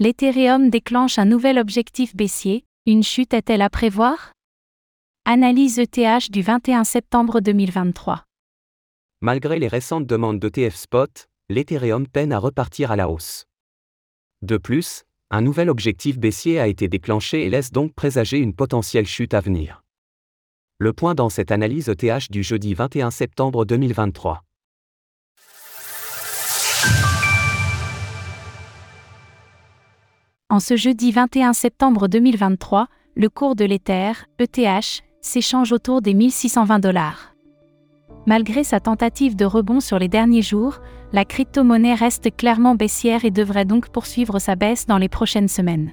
L'Ethereum déclenche un nouvel objectif baissier, une chute est-elle à prévoir? Analyse ETH du 21 septembre 2023. Malgré les récentes demandes d'ETF Spot, l'Ethereum peine à repartir à la hausse. De plus, un nouvel objectif baissier a été déclenché et laisse donc présager une potentielle chute à venir. Le point dans cette analyse ETH du jeudi 21 septembre 2023. En ce jeudi 21 septembre 2023, le cours de l'Ether, ETH, s'échange autour des 1620 dollars. Malgré sa tentative de rebond sur les derniers jours, la crypto-monnaie reste clairement baissière et devrait donc poursuivre sa baisse dans les prochaines semaines.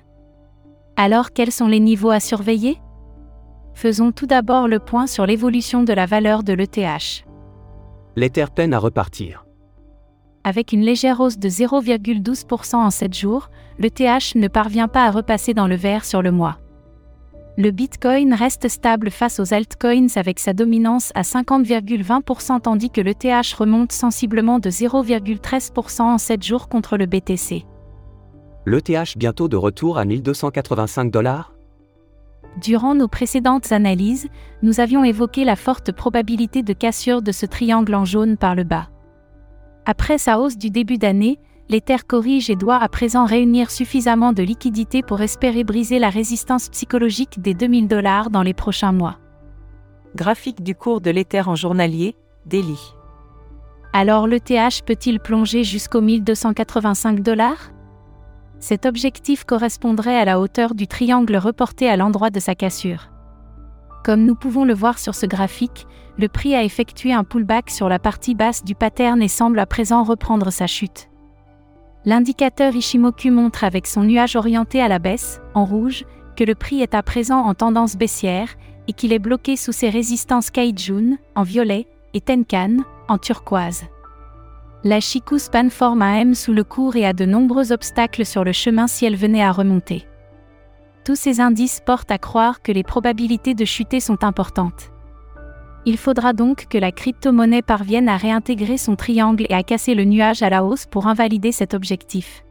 Alors quels sont les niveaux à surveiller? Faisons tout d'abord le point sur l'évolution de la valeur de l'ETH. L'Ether peine à repartir. Avec une légère hausse de 0,12% en 7 jours, l'ETH ne parvient pas à repasser dans le vert sur le mois. Le Bitcoin reste stable face aux altcoins avec sa dominance à 50,20% tandis que l'ETH remonte sensiblement de 0,13% en 7 jours contre le BTC. L'ETH bientôt de retour à 1285 dollars? Durant nos précédentes analyses, nous avions évoqué la forte probabilité de cassure de ce triangle en jaune par le bas. Après sa hausse du début d'année, l'Ether corrige et doit à présent réunir suffisamment de liquidités pour espérer briser la résistance psychologique des 2000 dollars dans les prochains mois. Graphique du cours de l'Ether en journalier, Daily. Alors l'ETH peut-il plonger jusqu'aux 1285 dollars? Cet objectif correspondrait à la hauteur du triangle reporté à l'endroit de sa cassure. Comme nous pouvons le voir sur ce graphique, le prix a effectué un pullback sur la partie basse du pattern et semble à présent reprendre sa chute. L'indicateur Ishimoku montre avec son nuage orienté à la baisse, en rouge, que le prix est à présent en tendance baissière et qu'il est bloqué sous ses résistances Kaijun, en violet, et Tenkan, en turquoise. La Shikuspan forme un M sous le cours et a de nombreux obstacles sur le chemin si elle venait à remonter. Tous ces indices portent à croire que les probabilités de chuter sont importantes. Il faudra donc que la crypto-monnaie parvienne à réintégrer son triangle et à casser le nuage à la hausse pour invalider cet objectif.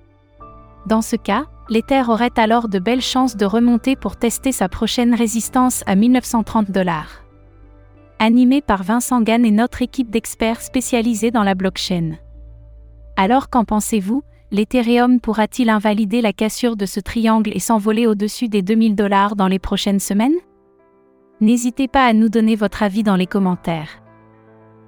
Dans ce cas, l'Ether aurait alors de belles chances de remonter pour tester sa prochaine résistance à 1930 dollars. Animé par Vincent Gann et notre équipe d'experts spécialisés dans la blockchain. Alors qu'en pensez-vous? L'Ethereum pourra-t-il invalider la cassure de ce triangle et s'envoler au-dessus des 2000 dollars dans les prochaines semaines? N'hésitez pas à nous donner votre avis dans les commentaires.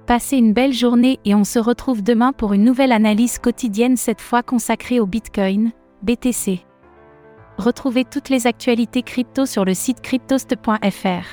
Passez une belle journée et on se retrouve demain pour une nouvelle analyse quotidienne cette fois consacrée au Bitcoin, BTC. Retrouvez toutes les actualités crypto sur le site cryptost.fr.